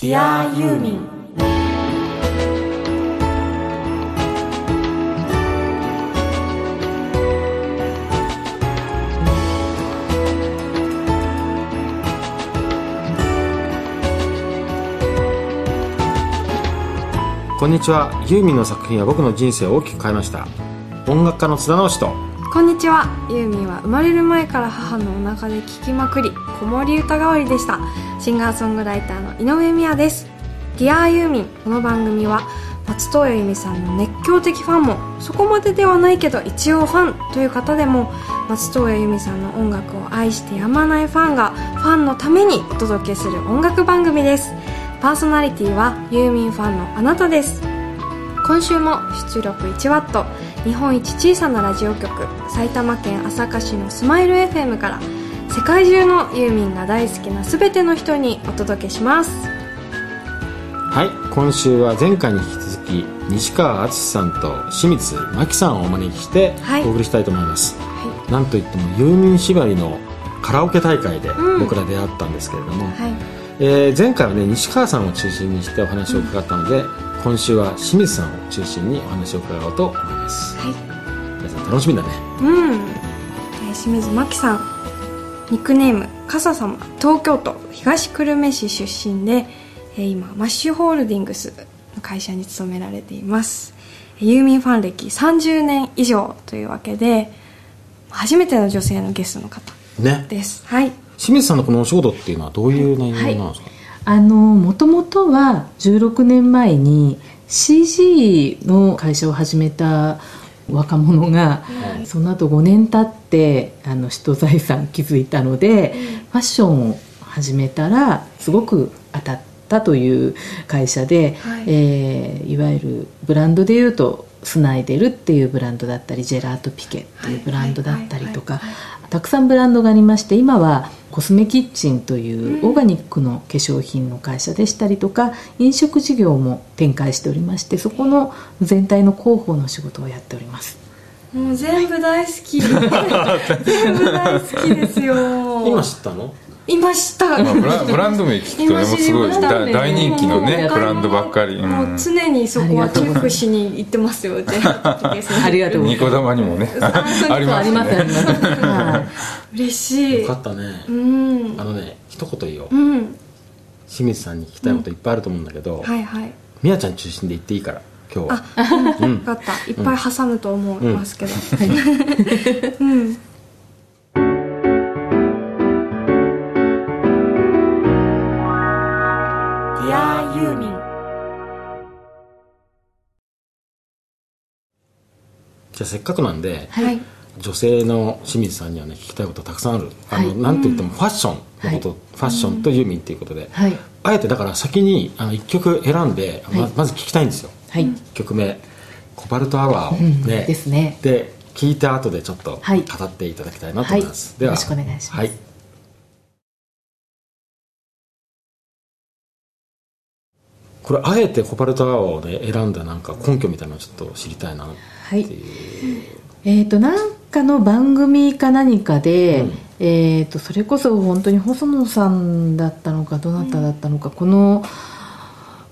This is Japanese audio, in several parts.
Dear ユーミンこんにちは。ユーミンの作品は僕の人生を大きく変えました。音楽家の津田直人こんにちは。ユーミンは生まれる前から母のお腹で聴きまくり子守歌代わりでした。シンガーソングライターの井上美也です。Dear ユーミンこの番組は松任谷由実さんの熱狂的ファンもそこまでではないけど一応ファンという方でも松任谷由実さんの音楽を愛してやまないファンがファンのためにお届けする音楽番組です。パーソナリティはユーミンファンのあなたです。今週も出力 1W 日本一小さなラジオ局埼玉県朝霞市のスマイル FM から世界中のユーミンが大好きな全ての人にお届けします。はい今週は前回に引き続き西川敦さんと清水真希さんをお招きしてはい。お送りしたいと思います、はなんといってもユーミン縛りのカラオケ大会でうん。僕ら出会ったんですけれども、いはい。えー前回はね西川さんを中心にしてお話を伺ったので、今週は清水さんを中心にお話を伺おうと思います。はい。皆さん楽しみだね。うん、えー清水真希さんニックネーム笠様東京都東久留米市出身で、えー今マッシュホールディングスの会社に勤められています。えーユーミンファン歴30年以上というわけで初めての女性のゲストの方ね。です。はい。清水さんのこのお仕事っていうのはどういう内容なんですか、あのもともとは16年前に CG の会社を始めた若者が、その後5年経ってあの首都財産築いたので、ファッションを始めたらすごく当たったという会社で、はい。いえーいわゆるブランドでいうとスナイデルっていうブランドだったりジェラートピケっていうブランドだったりとかたくさんブランドがありまして今はコスメキッチンというオーガニックの化粧品の会社でしたりとか飲食事業も展開しておりましてそこの全体の広報の仕事をやっております。もう全部大好き。全部大好きですよ。今知ったの？今知った。まあブラブランド名聞くとねもうすごい大大人気のねブランドばっかり、う、もうん常にそこはチェックしに行ってますよで ありがとうございます。ニコ玉にもねありますね。嬉しい。よかったね、うん。あのね一言言おう、うん。清水さんに聞きたいこといっぱいあると思うんだけど、はいはい。みやちゃん中心で言っていいから今日は。あ、うん、分かった。いっぱい挟むと思いますけど、うんじゃあせっかくなんで、はい。女性の清水さんにはね聞きたいことたくさんある。あの、はい。なんといってもファッションのこと、はい。ファッションとユーミンっていうことで、はい。あえてだから先にあの1曲選んで、まはい。まず聞きたいんですよ、はい。1曲目「コバルトアワー」を。うん。ね、ですね。で聞いた後でちょっとはい。語っていただきたいなと思います、でははいよろしくお願いします。はいこれあえてコバルトアワーをね選んだなんか根拠みたいなのをちょっと知りたいなってはい。いう、えー、となんかの番組か何かで、うん。えー、とそれこそ本当に細野さんだったのかどなただったのか、この、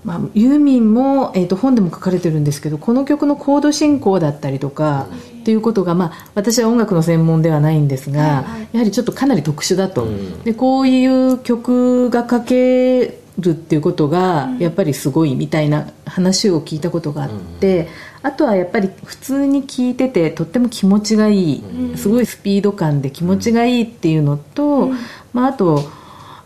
まあ、ユーミンも、えー、と本でも書かれてるんですけどこの曲のコード進行だったりとか、っていうことが、まあ、私は音楽の専門ではないんですが、はいはい。やはりちょっとかなり特殊だと、うん。でこういう曲が書けるっていうことがやっぱりすごいみたいな話を聞いたことがあって、あとはやっぱり普通に聴いててとっても気持ちがいい、すごいスピード感で気持ちがいいっていうのと、まあ、あと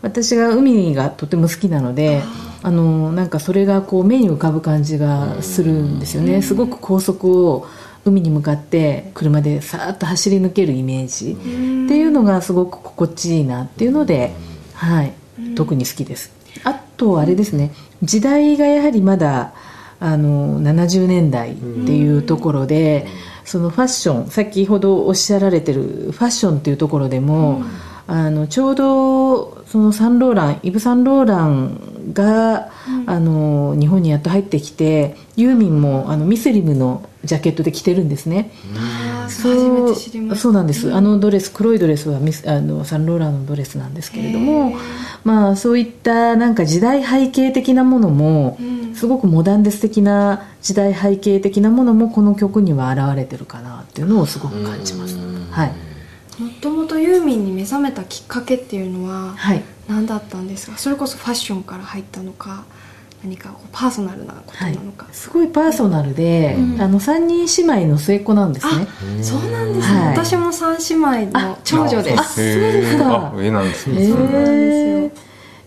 私が海がとても好きなのであのなんかそれがこう目に浮かぶ感じがするんですよね、すごく高速を海に向かって車でさーっと走り抜けるイメージ。っていうのがすごく心地いいなっていうので、はい、特に好きですあとあれですね。時代がやはりまだあの70年代っていうところで、そのファッション先ほどおっしゃられてるファッションっていうところでも、あのちょうどそのサンローランイブ・サンローランが、あの日本にやっと入ってきてユーミンもあのミスリムのジャケットで着てるんですねそうそうなんです、あのドレス黒いドレスはミスあのサンローランのドレスなんですけれどもまあそういったなんか時代背景的なものも、うん。すごくモダンで素敵な時代背景的なものもこの曲には現れてるかなっていうのをすごく感じます。はい、もともとユーミンに目覚めたきっかけっていうのははい、何だったんですかそれこそファッションから入ったのか何かこうパーソナルなことはいなのか、、すごいパーソナルで、うん。あの3人姉妹の末っ子なんですね。あそうなんですね、はい。私も三姉妹の長女です。あそうですか。あ上なんですね、へそうなんですーよ。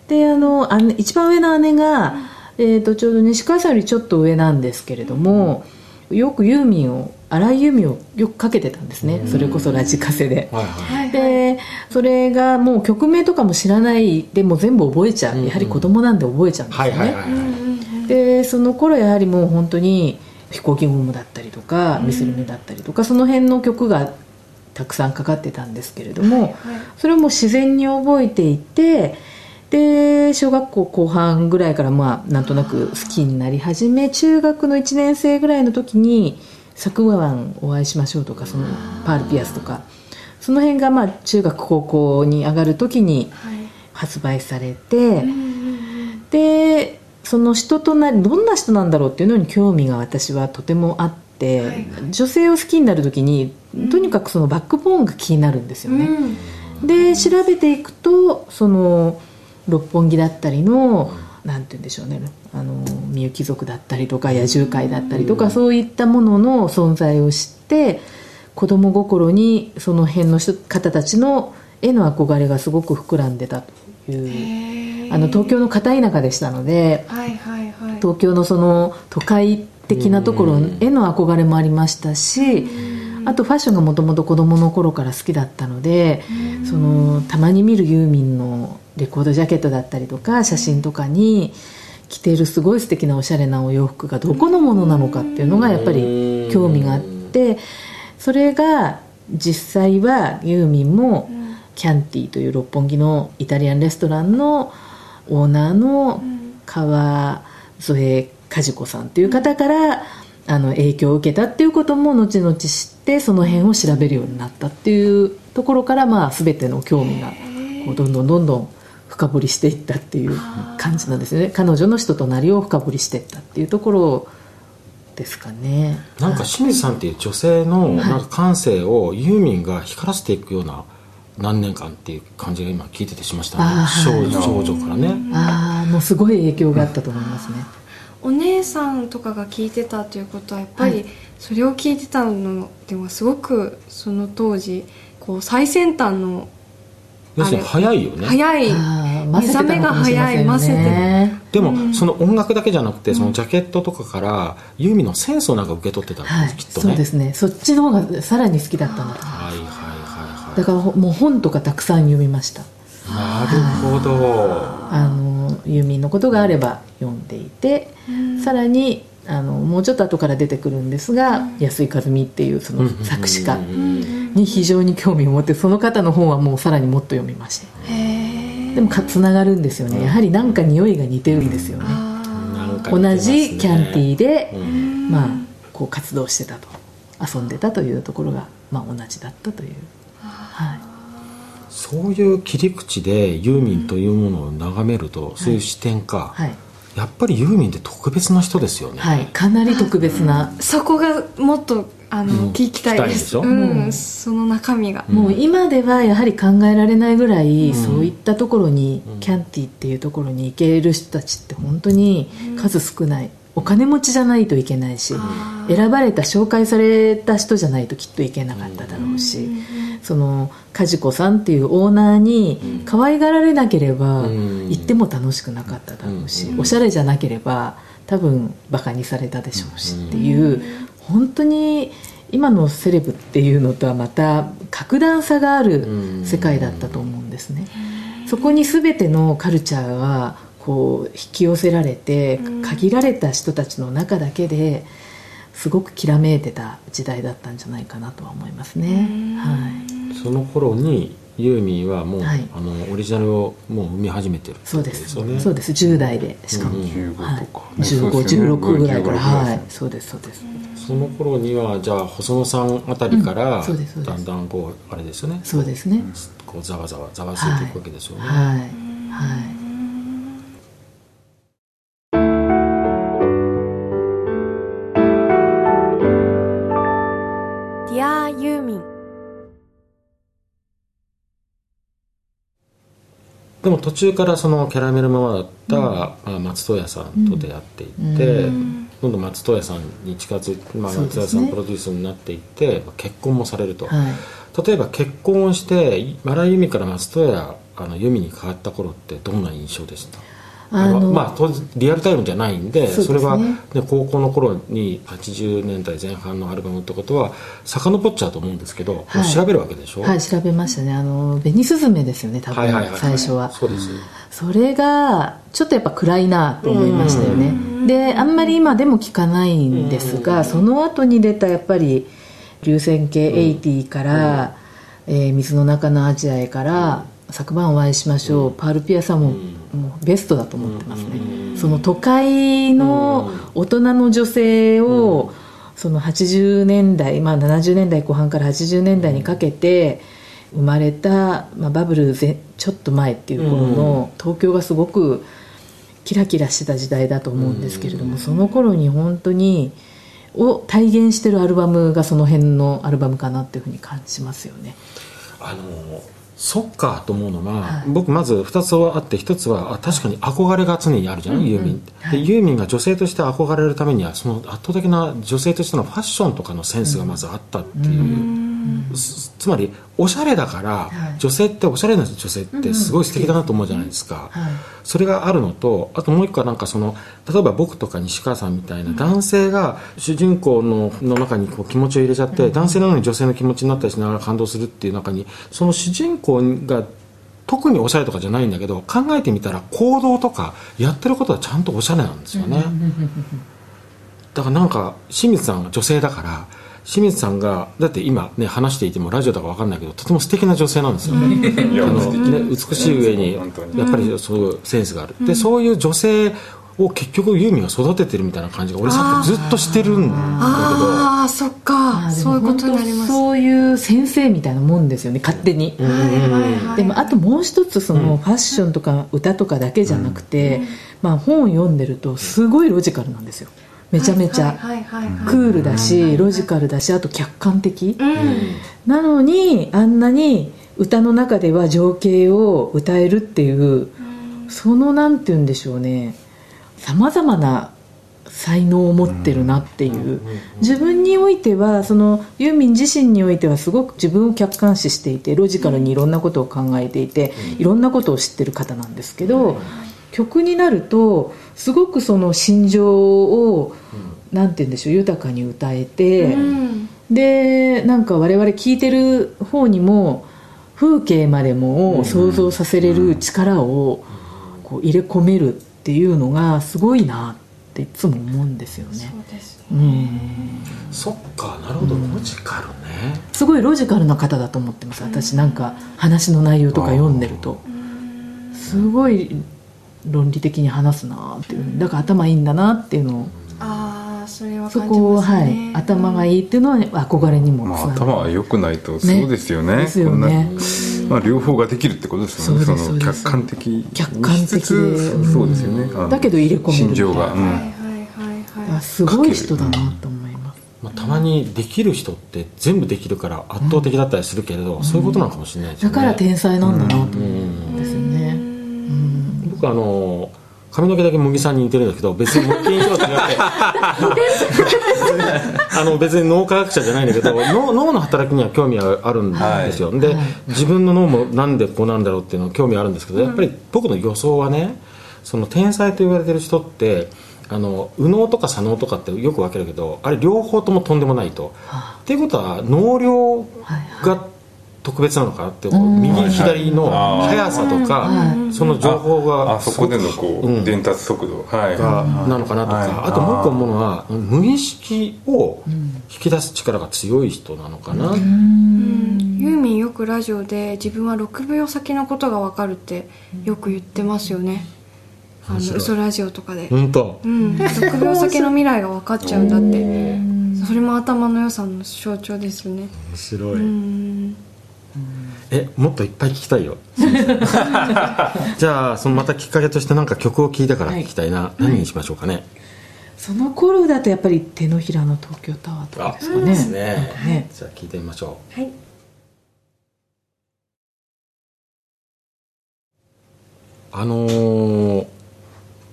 であのあの一番上の姉が、えー、とちょうど西川さんよりちょっと上なんですけれども、よくユーミンを荒井由実をよくかけてたんですね、それこそラジカセで。はいはい。はいはいでそれがもう曲名とかも知らないでもう全部覚えちゃう、うんやはり子供なんで覚えちゃうんですよね、はいはいはいうんうんうんでその頃やはりもう本当に飛行機ゴムだったりとかミスルメだったりとか、その辺の曲がたくさんかかってたんですけれども、はいそれをもう自然に覚えていてで小学校後半ぐらいからまあなんとなく好きになり始め中学の1年生ぐらいの時に「昨晩お会いしましょう」とかそのパール・ピアスとか。その辺がまあ中学高校に上がる時にはい。発売されて、うんうんうんでその人となりどんな人なんだろうっていうのに興味が私はとてもあって、はい。女性を好きになる時にとにかくそのバックボーンが気になるんですよね、で調べていくとその六本木だったりのなんて言うんでしょうねあのみゆき族だったりとか野獣会だったりとか、そういったものの存在を知って子供心にその辺の人方たちの絵の憧れがすごく膨らんでたという。あの東京の片田舎でしたのではいはいはい。東京のその都会的なところへの憧れもありましたしあとファッションがもともと子供の頃から好きだったのでそのたまに見るユーミンのレコードジャケットだったりとか写真とかに着ているすごい素敵なおしゃれなお洋服がどこのものなのかっていうのがやっぱり興味があってそれが実際はユーミンもキャンティという六本木のイタリアンレストランのオーナーの川添和子さんという方からあの影響を受けたっていうことも後々知ってその辺を調べるようになったっていうところから、まあ、全ての興味がこうどんどんどんどん深掘りしていったっていう感じなんですよね。彼女の人となりを深掘りしていったっていうところですかね。なんか清水さんっていう女性のなんか感性をユーミンが光らせていくような何年間っていう感じが今聞いててしましたね。はい。女少女からね。ああもうすごい影響があったと思いますね。お姉さんとかが聞いてたということはやっぱりはい。それを聞いてたのではすごくその当時こう最先端の要するに早いよね。早い。目覚めが早い混ぜてでも、その音楽だけじゃなくてそのジャケットとかからユーミンのセンスをなんか受け取ってたんはいです、きっとね。そうですね。そっちの方がさらに好きだったんだとはいはいはい。だからほもう本とかたくさん読みました。はいなるほど。あのユーミンのことがあれば読んでいて、さらにあのもうちょっと後から出てくるんですが、安井和美っていうその作詞家に非常に興味を持ってその方の本はもうさらにもっと読みましたでもかつながるんですよね。やはりなんか匂いが似てるんですよね、同なん。ねじキャンティーで、うん。まあこう活動してたと遊んでたというところが、まあ、同じだったという、はい、そういう切り口でユーミンというものを眺めると、そういう視点か、はいやっぱりユーミンって特別な人ですよね、はい、かなり特別な、そこがもっとあの、うん。聞きたい。ですしょ？うん、その中身が、もう今ではやはり考えられないぐらい、ん。そういったところに、キャンティっていうところに行ける人たちって本当に数少ない、お金持ちじゃないといけないし選ばれた紹介された人じゃないときっといけなかっただろうし、その梶子さんっていうオーナーに可愛がられなければうん。行っても楽しくなかっただろうし、うん。おしゃれじゃなければ多分バカにされたでしょうしっていう本当に今のセレブっていうのとはまた格段差がある世界だったと思うんですね。そこに全てのカルチャーはこう引き寄せられて限られた人たちの中だけですごくきらめいてた時代だったんじゃないかなとは思いますね。はいその頃にユーミンはもう、はい。あのオリジナルをもう生み始めてるそうです。そうです。10代でしかも、うん15はい。とか、ね。そう15、ですよね。16ぐらいから。15ぐらいはい。そうです。そうです。その頃にはじゃあ細野さんあたりから、うん。だんだんこうあれですよね。そうですね。こうざわざわざわついていくわけですよね、はい。はいでも途中からそのキャラメルママだった、まあ松任谷さんと出会っていって、今度松任谷さんに近づいて、まあ、松任谷さんプロデュースになっていって結婚もされると、はい。例えば結婚をして荒井由実から松任谷あの由実に変わった頃ってどんな印象でした？あのまあ当然リアルタイムじゃないんでそれは、ね、高校の頃に80年代前半のアルバムってことは遡っちゃうと思うんですけど、はい。調べるわけでしょ？はい調べましたね。あの紅スズメですよね多分、はいはいはい最初は。そうですそれがちょっとやっぱ暗いなと思いましたよね。であんまり今でも聞かないんですがその後に出たやっぱり流線形80から、えー水の中のアジアへから昨晩お会いしましょう、パールピアさんも,、もうベストだと思ってますね、その都会の大人の女性を、その80年代、まあ、70年代後半から80年代にかけて生まれた、まあ、バブルぜちょっと前っていう頃の東京がすごくキラキラしてた時代だと思うんですけれどもその頃に本当にを体現してるアルバムがその辺のアルバムかなっていうふうに感じますよね。あのそっかと思うのは、はい。僕まず2つはあって1つはあ確かに憧れが常にあるじゃない、ユーミンって、でユーミン。が女性として憧れるためにはその圧倒的な女性としてのファッションとかのセンスがまずあったってい。う、つつまりおしゃれだから、はい。女性っておしゃれな女性ってすごい素敵だなと思うじゃないですか、はい。それがあるのとあともう一個はなんかその例えば僕とか西川さんみたいな男性が主人公のの中にこう気持ちを入れちゃって、男性なのに女性の気持ちになったりしながら感動するっていう中にその主人公が特におしゃれとかじゃないんだけど考えてみたら行動とかやってることはちゃんとおしゃれなんですよね、だからなんか清水さんが女性だから清水さんがだって今ね話していてもラジオだか分かんないけどとても素敵な女性なんですよ。ね、あのね、美しい上にやっぱりそういうセンスがある、でそういう女性を結局ユーミンが育ててるみたいな感じが俺さっきずっとしてるんだああそっか。そういうことになります。本当そういう先生みたいなもんですよね勝手に。けど、うん。はいはいはい。でもあともう一つそのファッションとか歌とかだけじゃなくて、まあ、本を読んでるとすごいロジカルなんですよめちゃめちゃ、クールだしロジカルだしあと客観的、うん。なのにあんなに歌の中では情景を歌えるっていうそのなんて言うんでしょうね。さまざまな才能を持ってるなっていう。自分においてはそのユーミン自身においてはすごく自分を客観視していてロジカルにいろんなことを考えていていろんなことを知ってる方なんですけど曲になるとすごくその心情をなんて言うんでしょう豊かに歌えて。うん。でなんか我々聞いてる方にも風景までも想像させれる力をこう入れ込めるっていうのがすごいなっていつも思うんですよね。そうですうん。そっかなるほど。ロジカルね、すごいロジカルな方だと思ってます私。なんか話の内容とか読んでると。すごい論理的に話すなっていうだから頭いいんだなっていうのをああそれはそ感じこを、ますね。はい、頭がいいっていうのは憧れにもまあ、つながる。頭は良くないとそうですよね。ですよね。まあ、両方ができるってことですよね。その客観的客観的そうですよね、だけど入れ込める。心情が、うん。はいはいはいはいあすごい人だなと思います。まあ、たまにできる人って全部できるから圧倒的だったりするけれど、そういうことなのかもしれないですよね。だから天才なんだなと。思ううん。んです僕あの髪の毛だけ茂木さんに似てるんだけど別に茂木にしろってなって。あの別に脳科学者じゃないんだけど脳脳の働きには興味はあるんですよ、で、自分の脳もなんでこうなんだろうっていうの興味あるんですけどやっぱり僕の予想はねその天才と言われてる人ってあの右脳とか左脳とかってよく分けるけどあれ両方ともとんでもないと。っていうことは脳量が特別なのかなって、右左の速さとか、その情報があそこでのこう、うん。伝達速度。はい。がなのかなとか、はい。あともう一個思うのは無意識を引き出す力が強い人なのかな、ユーミンよくラジオで自分は6秒先のことが分かるってよく言ってますよね。あの嘘ラジオとかで。本当。うん。6秒先の未来が分かっちゃうんだって。それも頭の良さの象徴ですね。面白い、うんえもっといっぱい聞きたいよ。じゃあそのまたきっかけとしてなんか曲を聴いてから聞きたいな、何にしましょうかね、その頃だとやっぱり手のひらの東京タワーとかですかね。ですね。ねじゃあ聞いてみましょう。はい。あのー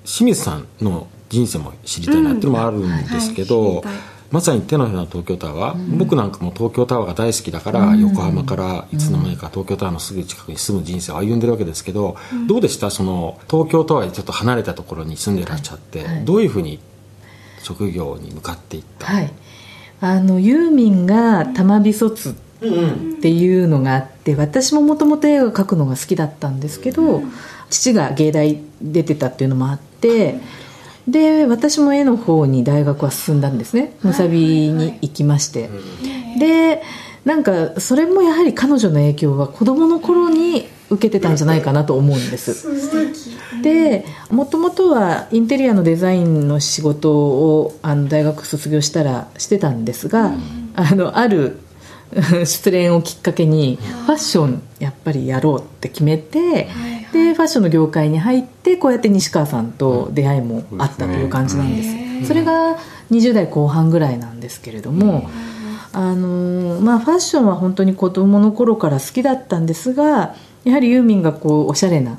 清水さんの人生も知りたいなっていうのもあるんですけど、うん。はいまさに手のひらの東京タワー、僕なんかも東京タワーが大好きだから、横浜からいつの間にか東京タワーのすぐ近くに住む人生を歩んでるわけですけど、どうでした？その東京タワーにちょっと離れたところに住んでらっしゃって、はい。はいどういうふうに職業に向かっていった、はい。あのユーミンが玉美卒っていうのがあって私ももともと絵を描くのが好きだったんですけど、父が芸大出てたっていうのもあってで私も絵の方に大学は進んだんですね。むさびに行きまして。でなんかそれもやはり彼女の影響は子供の頃に受けてたんじゃないかなと思うんです。でもともとはインテリアのデザインの仕事をあの大学卒業したらしてたんですが、あのある 失恋をきっかけにファッションやっぱりやろうって決めて、でファッションの業界に入ってこうやって西川さんと出会いもあったという感じなんです、それが20代後半ぐらいなんですけれども、あのまあ、ファッションは本当に子供の頃から好きだったんですがやはりユーミンがこうおしゃれな、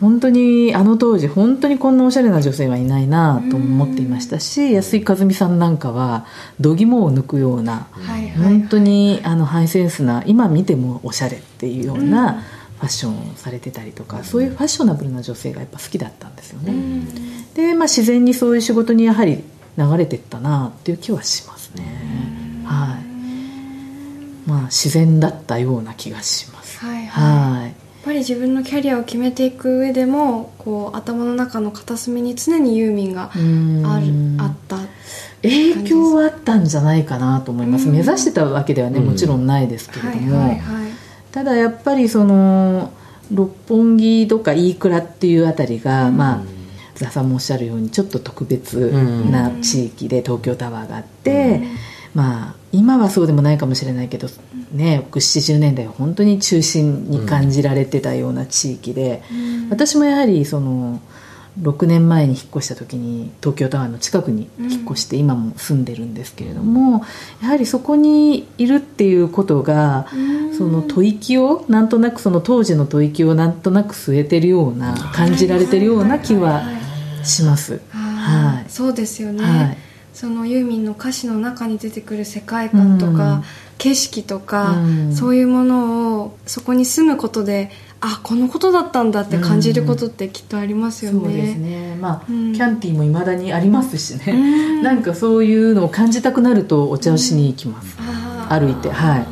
本当にあの当時本当にこんなおしゃれな女性はいないなと思っていましたし安井和美さんなんかは度肝を抜くような、本当にあのハイセンスな今見てもおしゃれっていうようなファッションをされてたりとか、そういうファッショナブルな女性がやっぱ好きだったんですよね、で、まあ、自然にそういう仕事にやはり流れてったなっていう気はしますね、はい。まあ自然だったような気がします。はいはい。はい。やっぱり自分のキャリアを決めていく上でもこう頭の中の片隅に常にユーミンがあるうん。あった影響はあったんじゃないかなと思います、うん。目指してたわけではねもちろんないですけれはいども、はいはいただやっぱりその六本木とか飯倉っていうあたりが、まあザさんもおっしゃるようにちょっと特別な地域で東京タワーがあって、まあ今はそうでもないかもしれないけどね70年代は本当に中心に感じられてたような地域で、私もやはりその6年前に引っ越した時に東京タワーの近くに引っ越して今も住んでるんですけれども、やはりそこにいるっていうことが、その吐息をなんとなくその当時の吐息をなんとなく据えてるような感じられてるような気はします。はい。そうですよね、はい。そのユーミンの歌詞の中に出てくる世界観とか、うん。景色とか、うん。そういうものをそこに住むことであこのことだったんだって感じることってきっとありますよね、そうですね。まあ、うん。キャンティーもいまだにありますしね、うん。なんかそういうのを感じたくなるとお茶をしに行きます、歩いて。はい、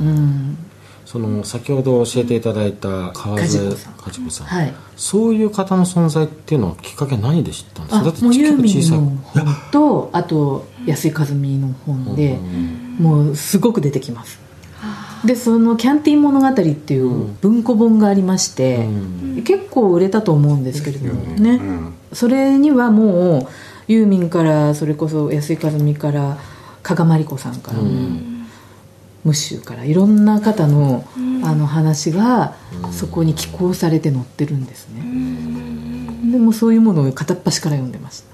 うん、その先ほど教えていただいた川梶添子さん。梶子さん、はい。そういう方の存在っていうのはきっかけ何で知ったんですあかだって結構ンの本とあと安井和美の本で、もうすごく出てきますでその「キャンティー物語」っていう文庫本がありまして、結構売れたと思うんですけれどもね、それにはもうユーミンからそれこそ安井和美から加賀まりこさんからも、ムッシュからいろんな方の,、あの話がそこに寄稿されて載ってるんですね、でもそういうものを片っ端から読んでました。あ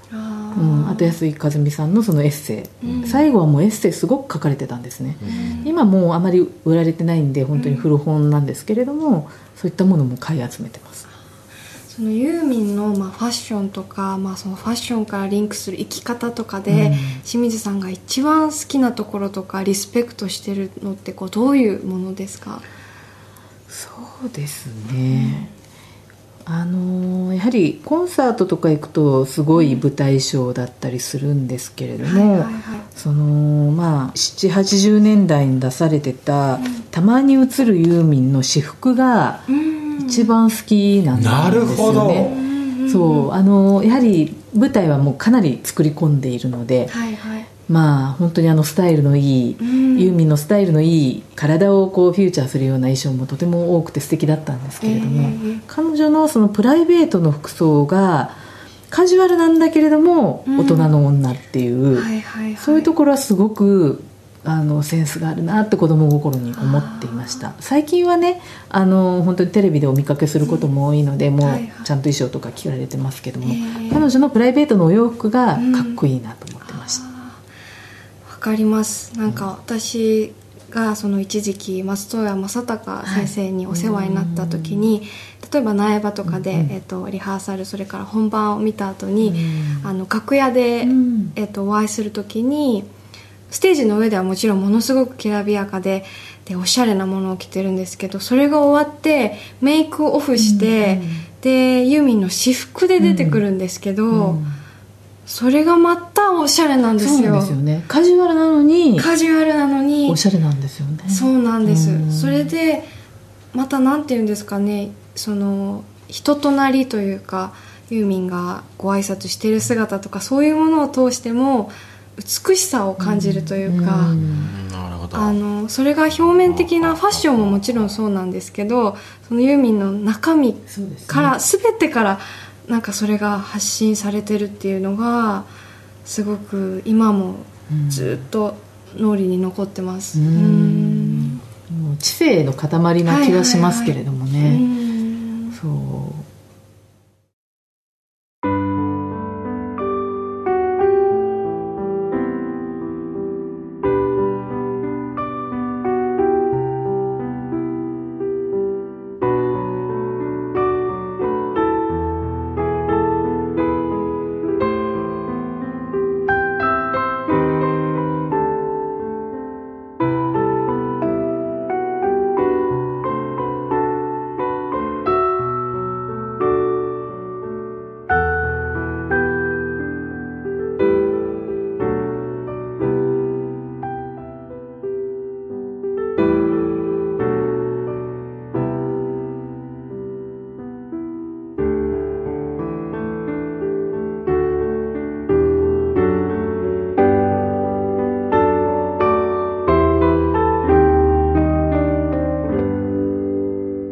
うん、あと安井和美さんのそのエッセイ、最後はもうエッセイすごく書かれてたんですね、今もうあまり売られてないんで本当に古本なんですけれども、そういったものも買い集めてます。そのユーミンの、まあ、ファッションとか、まあ、そのファッションからリンクする生き方とかで、清水さんが一番好きなところとかリスペクトしてるのってこうどういうものですか？そうですね、あのやはりコンサートとか行くとすごい舞台ショーだったりするんですけれども、はいはいはいそのまあ780年代に出されてた、たまに映るユーミンの私服が一番好きなんですよね、なるほど。そうあのやはり舞台はもうかなり作り込んでいるので、はいはいまあ本当にあのスタイルのいい、んユーミンのスタイルのいい体をこうフューチャーするような衣装もとても多くて素敵だったんですけれども、ええ彼女のそのプライベートの服装がカジュアルなんだけれどもうん大人の女っていう、そういうところはすごくあのセンスがあるなって子供心に思っていました。最近はねあの本当にテレビでお見かけすることも多いので、もうはい。はいちゃんと衣装とか着られてますけども、へー彼女のプライベートのお洋服がかっこいいなと思って。ました、わかります。なんか私がその一時期松任谷正隆先生にお世話になった時に、例えば苗場とかで、えっとリハーサルそれから本番を見た後に、あの楽屋で、うん。えっとお会いする時にステージの上ではもちろんものすごくきらびやかででおしゃれなものを着てるんですけどそれが終わってメイクオフして、でユーミンの私服で出てくるんですけど、それがまたおしゃれなんですよ。ですよね。カジュアルなのにカジュアルなのにおしゃれなんですよね。そうなんです、うん。それでまたなんて言うんですかね。その人となりというかユーミンがご挨拶している姿とかそういうものを通しても美しさを感じるというか、うん。なるほど。あのそれが表面的なファッションももちろんそうなんですけどそのユーミンの中身そうですね。から、全てからなんかそれが発信されてるっていうのがすごく今もずっと脳裏に残ってます。うん。うん。もう知性の塊な気がしますけれどもね、うんそう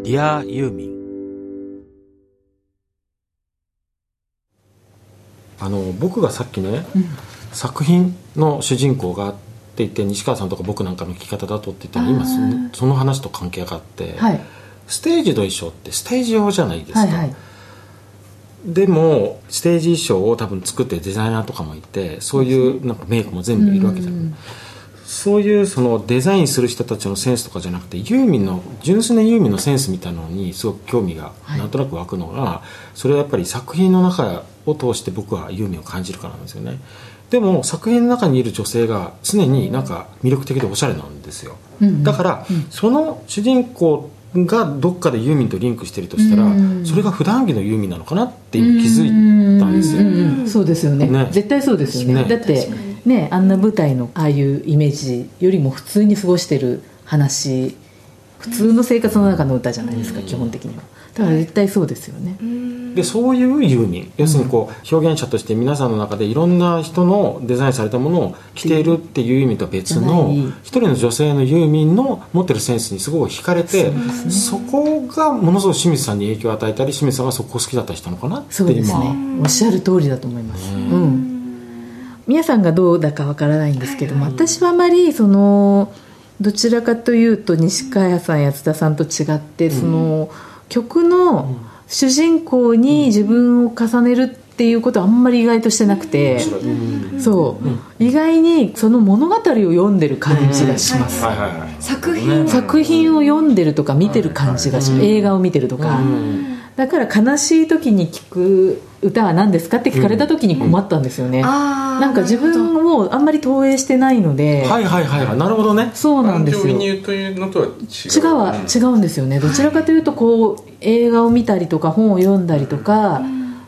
ディアユーミン。あの僕がさっきね、作品の主人公がって言って西川さんとか僕なんかの聞き方だとって言ったら今そのその話と関係があって、はい。ステージの衣装ってステージ用じゃないですか、はいはい。でもステージ衣装を多分作ってるデザイナーとかもいてそういうなんかメイクも全部いるわけじゃない、そういうそのデザインする人たちのセンスとかじゃなくてユーミンの純粋なユーミンのセンスみたいなのにすごく興味がなんとなく湧くのが、それはやっぱり作品の中を通して僕はユーミンを感じるからなんですよね。でも作品の中にいる女性が常になんか魅力的でおしゃれなんですよ、だから、その主人公がどっかでユーミンとリンクしてるとしたら、それが普段着のユーミンなのかなって今気づいたんですよ、うん。うん。そうですよね。ね。絶対そうですよね。ね。だってねあんな舞台のああいうイメージよりも普通に過ごしてる話普通の生活の中の歌じゃないですか、基本的には。だから絶対そうですよね、でそういうユーミン要するにこう表現者として皆さんの中でいろんな人のデザインされたものを着ているっていう意味とは別の一人の女性のユーミンの持ってるセンスにすごく惹かれてそ,、こがものすごく清水さんに影響を与えたり清水さんがそこを好きだったりしたのかなってそうです今ね。おっしゃる通りだと思います、うん皆さんがどうだかわからないんですけども、私はあまりそのどちらかというと西川さんや津田さんと違って、その曲の主人公に自分を重ねるっていうことはあんまり意外としてなくて、そう、意外にその物語を読んでる感じがします、はいはいはい。作品作品を読んでるとか見てる感じがします、映画を見てるとか、だから悲しい時に聴く歌は何ですかって聞かれた時に困ったんですよね、あーなんか自分をあんまり投影してないので、はいはいはい。はいなるほどね。そうなんですよ。感情移入というのとは違う。違うは違うんですよね。どちらかというとこう映画を見たりとか本を読んだりとか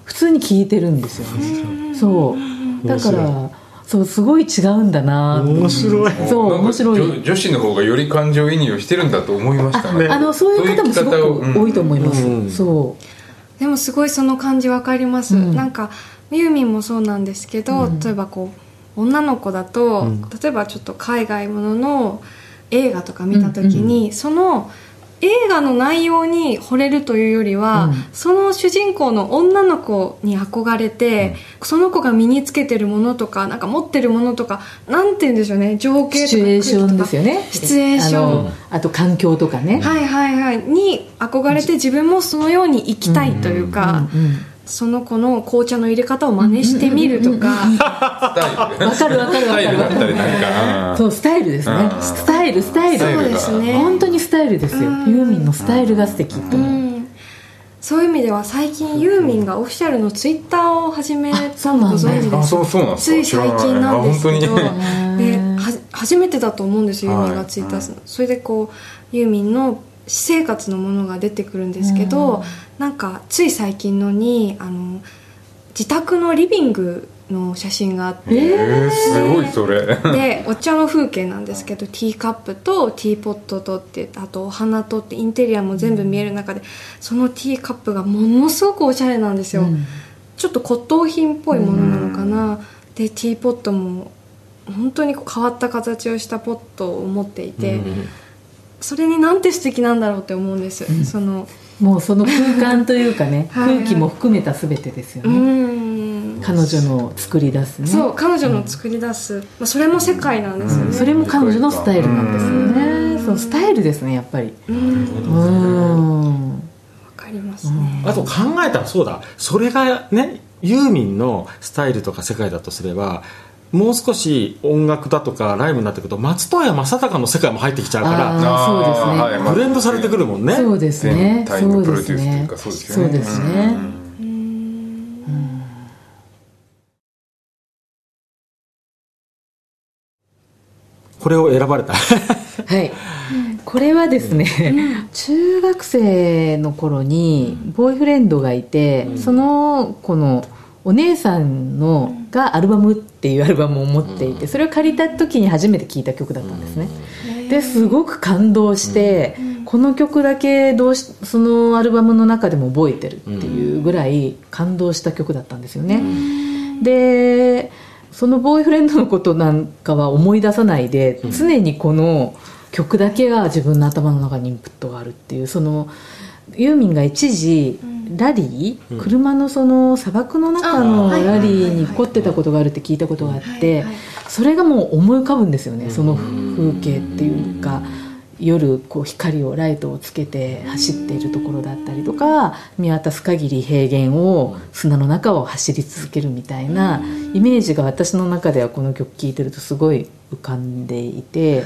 普通に聞いてるんですよね。そう。だからそうすごい違うんだな。面白い。そう面白い。女女子の方がより感情移入をしてるんだと思いましたね。あのそういう方もすごく多いと思います、うん。そう。でもすごいその感じわかります、うん。なんかユーミンもそうなんですけど、例えばこう女の子だと、例えばちょっと海外ものの映画とか見た時に、その映画の内容に惚れるというよりは、うん。その主人公の女の子に憧れて、その子が身につけてるものとかなんか持ってるものとかなんて言うんでしょうね情景とかシチュエーションですよね。シチュエーション。あと環境とかね。はいはいはい。に憧れて自分もそのように生きたいというか、うんうんその子の紅茶の入れ方を真似してみるとか、スタイルわかるわかるわかる。かそうスタイルですね。うんスタイルスタイルそうですね。本当にスタイルですよ。ユうん。ーミンのスタイルが素敵とう思う、ん。そういう意味では最近ユーミンがオフィシャルのツイッターを始めたのご存知あですそうそうなんですかつい最近なんですけど。では初めてだと思うんですよユーミンがツイッターするの、それでこうユーミンの私生活のものが出てくるんですけど、なんかつい最近のにあの自宅のリビングの写真があって、えー、すごいそれ。でお茶の風景なんですけどティーカップとティーポットとってあとお花とってインテリアも全部見える中でそのティーカップがものすごくおしゃれなんですよ、うん。ちょっと骨董品っぽいものなのかな、でティーポットも本当に変わった形をしたポットを持っていて、うん。それになんて素敵なんだろうって思うんです、そのもうその空間というかね はいはい。空気も含めた全てですようね、ん。彼女の作り出すね。そう彼女の作り出す、まあ、それも世界なんですよね、それも彼女のスタイルなんですよね。そうスタイルですねやっぱり。うんうん。わかりますね、あと考えたらそうだ。それがねユーミンのスタイルとか世界だとすればもう少し音楽だとかライブになってくると松任谷正隆の世界も入ってきちゃうからそうですね。ブレンドされてくるもんね。そうですね。全タイムそうプロデュースというですねかそうですよね。そうですね。これを選ばれた。はい、これはですね、中学生の頃にボーイフレンドがいて、その子のお姉さんのがアルバムっていうアルバムを持っていてそれを借りた時に初めて聴いた曲だったんですね、ですごく感動して、この曲だけどうしそのアルバムの中でも覚えてるっていうぐらい感動した曲だったんですよね、でそのボーイフレンドのことなんかは思い出さないで、常にこの曲だけが自分の頭の中にインプットがあるっていうそのユーミンが一時、ラリー、車のその砂漠の中のラリーに凝ってたことがあるって聞いたことがあって、それがもう思い浮かぶんですよね、その風景っていうか夜こう光をライトをつけて走っているところだったりとか見渡す限り平原を砂の中を走り続けるみたいなイメージが私の中ではこの曲聴いてるとすごい浮かんでいて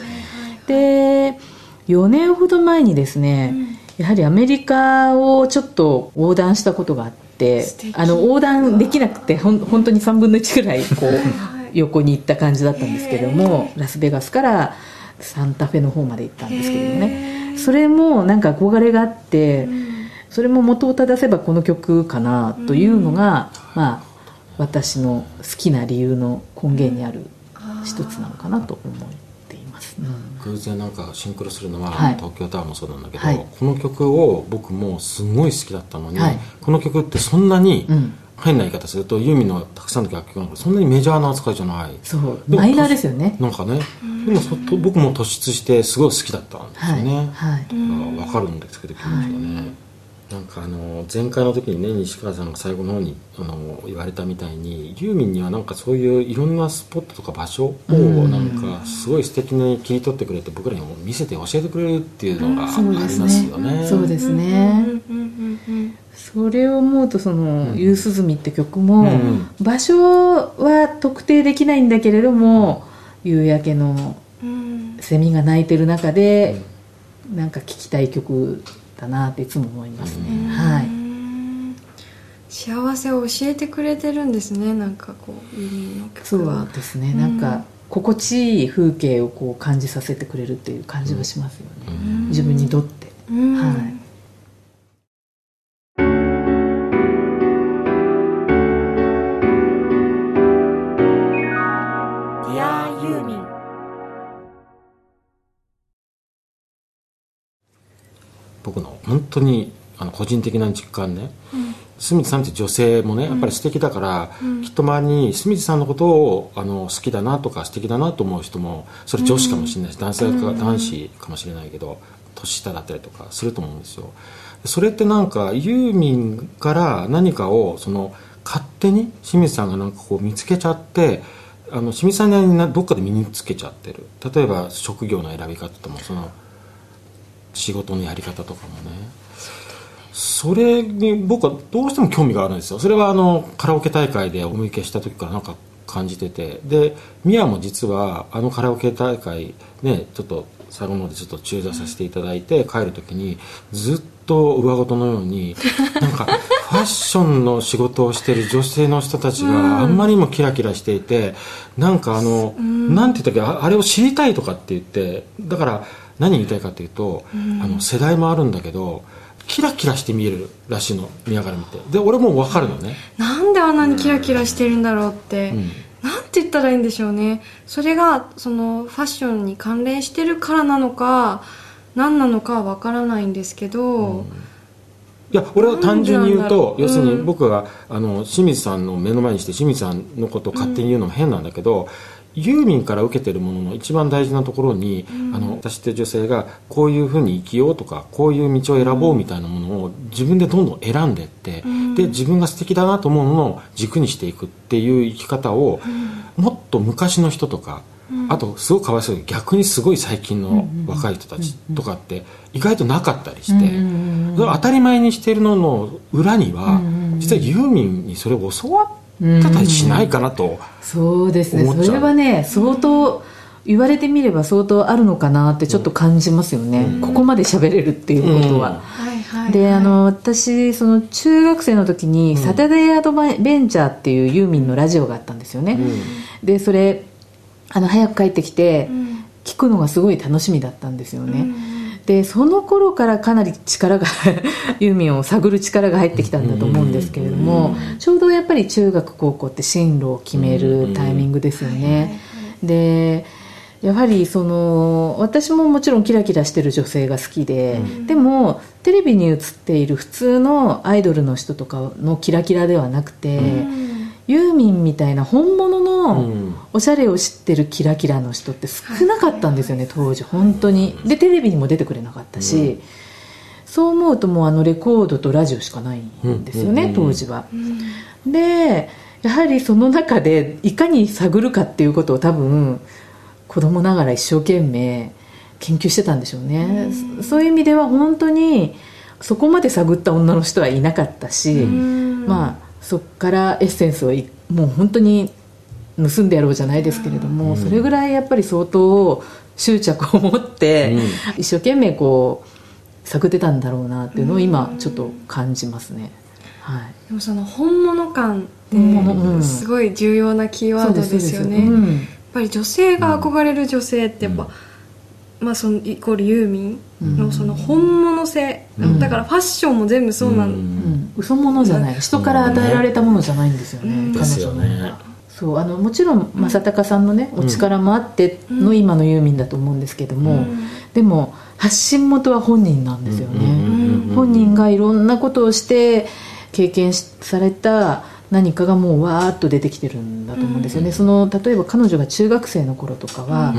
で4年ほど前にですね、やはりアメリカをちょっと横断したことがあってあの横断できなくてほん本当に3分の1ぐらいこう横に行った感じだったんですけれどもラスベガスからサンタフェの方まで行ったんですけれどもね。それもなんか憧れがあってそれも元を正せばこの曲かなというのが、まあ私の好きな理由の根源にある一つなのかなと思います、うん偶然なんかシンクロするのは、はい。東京タワーもそうなんだけど、はい。この曲を僕もすごい好きだったのに、はい。この曲ってそんなに、うん。変な言い方するとユーミンのたくさんの楽曲なんかそんなにメジャーな扱いじゃない。そう。でもマイナーですよね。なんかねでもそと僕も突出してすごい好きだったんですよね、はい。はい。だから分かるんですけど気持ちがね、なんかあの前回の時にね西川さんが最後の方にあの言われたみたいにユーミンにはなんかそういういろんなスポットとか場所をなんかすごい素敵に切り取ってくれて僕らにも見せて教えてくれるっていうのがありそうですますよね。ね。そうですね、それを思うとその「夕涼み」って曲も、うん場所は特定できないんだけれども、夕焼けのうん。セミが鳴いてる中で、なんか聴きたい曲だなっていつも思いますね、はい。うん幸せを教えてくれてるんですね。なんかこうのそ曲は。うですね。なんか心地いい風景をこう感じさせてくれるっていう感じはしますよね、自分にとって、うん。はい当にあの個人的な実感ね、住地さんって女性もねやっぱり素敵だから、きっと周りに住地さんのことをあの好きだなとか素敵だなと思う人もそれ女子かもしれないし、男性か、男子かもしれないけど年下だったりとかすると思うんですよ。それってなんかユーミンから何かをその勝手に清水さんがなんかこう見つけちゃってあの清水さんなりになどっかで身につけちゃってる。例えば職業の選び方ともその仕事のやり方とかもねそれに僕はどうしても興味があるんですよ。それはあのカラオケ大会でお見受けした時からなんか感じてて。で宮も実はあのカラオケ大会ねちょっと最後の方でちょっと中座させていただいて帰る時にずっと上事のようになんか ファッションの仕事をしてる女性の人たちがあんまりにもキラキラしていてなんかあのなんて言ったっけああれを知りたいとかって言ってだから何言いたいかっていうとあの世代もあるんだけどキラキラして見えるらしいの見ながら見て。で俺も分かるのね、なんであんなにキラキラしてるんだろうって、うん。なんて言ったらいいんでしょうね。それがそのファッションに関連してるからなのか何なのかは分からないんですけど、いや俺は単純に言うと要するにうん。僕があの清水さんの目の前にして清水さんのことを勝手に言うのも変なんだけど、ユーミンから受けてるものの一番大事なところに、あの私って女性がこういうふうに生きようとかこういう道を選ぼうみたいなものを自分でどんどん選んでって、で自分が素敵だなと思うものを軸にしていくっていう生き方を、もっと昔の人とか、あとすごくかわいそうに逆にすごい最近の若い人たちとかって意外となかったりして、それを当たり前にしているのの裏には、実はユーミンにそれを教わってたりしないかなと、そうですね。それはね相当言われてみれば相当あるのかなってちょっと感じますよね、ここまで喋れるっていうことは、はいはいであの私その中学生の時に「サタデーアドベンチャー」っていうユーミンのラジオがあったんですよね、でそれあの早く帰ってきて聞くのがすごい楽しみだったんですよね、でその頃からかなり力が ユーミンを探る力が入ってきたんだと思うんですけれども、ちょうどやっぱり中学高校って進路を決めるタイミングですよね、でやはりその私ももちろんキラキラしてる女性が好きで、でもテレビに映っている普通のアイドルの人とかのキラキラではなくて、ユーミンみたいな本物うん。のおしゃれを知ってるキラキラの人って少なかったんですよね当時本当に。でテレビにも出てくれなかったし、そう思うともうあのレコードとラジオしかないんですよね、うん当時は、でやはりその中でいかに探るかっていうことを多分子供ながら一生懸命研究してたんでしょうね、そういう意味では本当にそこまで探った女の人はいなかったし、まあそこからエッセンスをいもう本当に盗んでやろうじゃないですけれども、それぐらいやっぱり相当執着を持って、一生懸命こう探ってたんだろうなっていうのを今ちょっと感じますね、はい。でもその本物感ってすごい重要なキーワードですよね、やっぱり女性が憧れる女性ってやっぱ、まあそのイコールユーミンのその本物性、だからファッションも全部そうなん、うん、嘘物じゃない。人から与えられたものじゃないんですよね、彼ですよ女のね。そうあのもちろん正隆さんのね、お力もあっての今のユーミンだと思うんですけども、でも発信元は本人なんですよね、本人がいろんなことをして経験しされた何かがもうわーっと出てきてるんだと思うんですよね、その例えば彼女が中学生の頃とかは、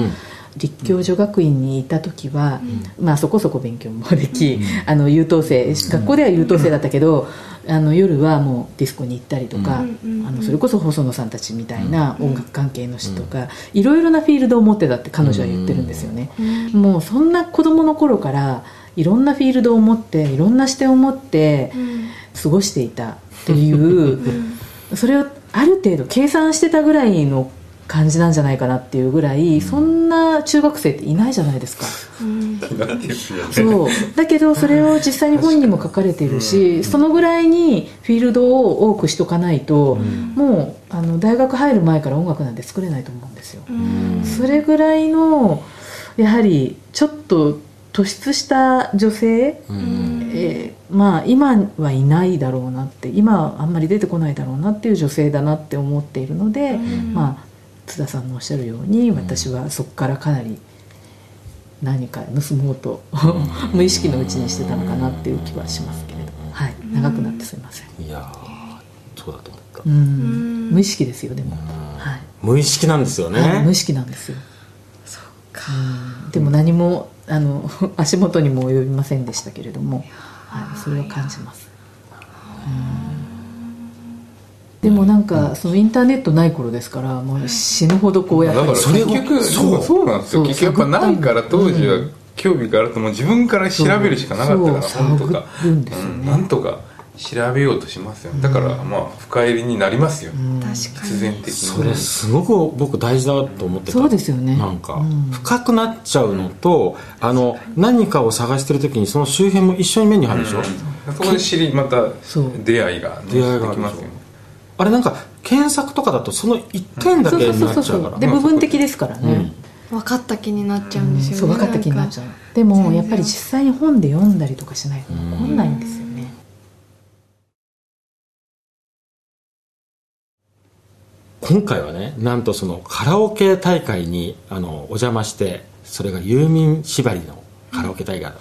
立教女学院にいた時は、まあそこそこ勉強もでき、あの優等生学校では優等生だったけど、あの夜はもうディスコに行ったりとか、あのそれこそ細野さんたちみたいな音楽関係の人とか、いろいろなフィールドを持ってたって彼女は言ってるんですよね、もうそんな子供の頃からいろんなフィールドを持っていろんな視点を持って過ごしていたっていう、それをある程度計算してたぐらいの感じなんじゃないかなっていうぐらい、そんな中学生っていないじゃないですか。なん。そう。だけどそれを実際に本にも書かれているし、そのぐらいにフィールドを多くしとかないと、もうあの大学入る前から音楽なんて作れないと思うんですよ、それぐらいのやはりちょっと突出した女性、えーまあ今はいないだろうなって今はあんまり出てこないだろうなっていう女性だなって思っているので、まあ津田さんのおっしゃるように私はそこからかなり何か盗もうと無意識のうちにしてたのかなっていう気はしますけれど、はい、長くなってすいません、いやーそうだと思った、うん、無意識ですよでも、はい。無意識なんですよね、はい。無意識なんですよ。うん。でも何もあの 足元にも及びませんでしたけれども、はい、それを感じますでもなんかそのインターネットない頃ですからもう死ぬほどこうやってだから結局そう。そうなんですよ。結局やっぱないから当時は興味があるともう自分から調べるしかなかったから本とか。探るんね。うん。なんとか調べようとしますよ。だからまあ深入りになりますよ。確かに。必然的にそれすごく僕大事だと思ってた。そうですよね。なんか、うん。深くなっちゃうのと、あの何かを探してる時にその周辺も一緒に目に入るでしょ、そこで知りまた出会いがね出会いができますよあれなんか検索とかだとその一点だけになっちゃうから。で部分的ですからね、分かった気になっちゃうんですよね。そう分かった気になっちゃう。でもやっぱり実際に本で読んだりとかしないと分かんないんですよね。今回はねなんとそのカラオケ大会にあのお邪魔してそれがユーミン縛りのカラオケ大会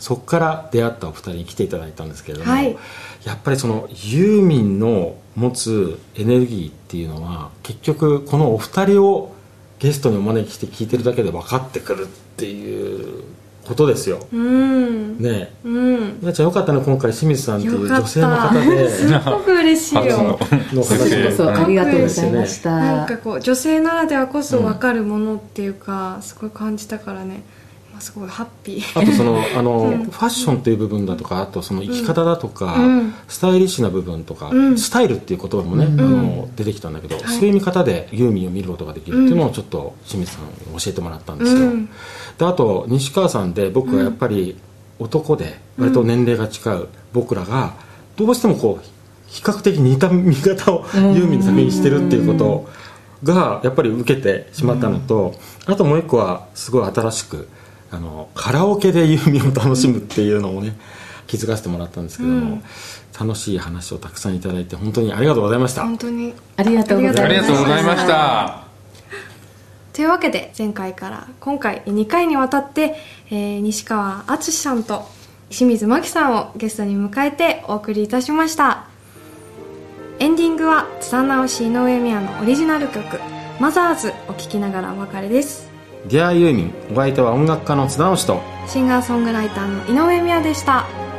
そこから出会ったお二人に来ていただいたんですけれども、はい。やっぱりそのユーミンの持つエネルギーっていうのは結局このお二人をゲストにお招きして聞いてるだけで分かってくるっていうことですよ、うん。ね。えうん。みなちゃんよかったね今回清水さんっていう女性の方で。すっごく嬉しいよ。初のの女性話そうありがとうございました、なんかこう女性ならではこそ分かるものっていうか、すごい感じたからね。今すごいハッピー。あとその あの、ファッションっていう部分だとかあとその生き方だとか、うん。スタイリッシュな部分とか、うん。スタイルっていう言葉もね、あの出てきたんだけど、そういう見方でユーミンを見ることができるっていうのをちょっと清水さんに教えてもらったんですよ、うん。であと西川さんで僕はやっぱり男で割と年齢が近い僕らがどうしてもこう比較的似た見方をユーミンの作品にしてるっていうことがやっぱり受けてしまったのと、あともう一個はすごい新しくあのカラオケでユーミンを楽しむっていうのをね気づかせてもらったんですけども、楽しい話をたくさんいただいて本当にありがとうございました、本当に。ありがとうございますありがとうございました。というわけで前回から今回2回にわたって、えー西川敦さんと清水真希さんをゲストに迎えてお送りいたしました。エンディングは津田直し井上美也のオリジナル曲「マザーズ」を聴きながらお別れですディアユーミンお相手は音楽家の津田直とシンガーソングライターの井上美也でした。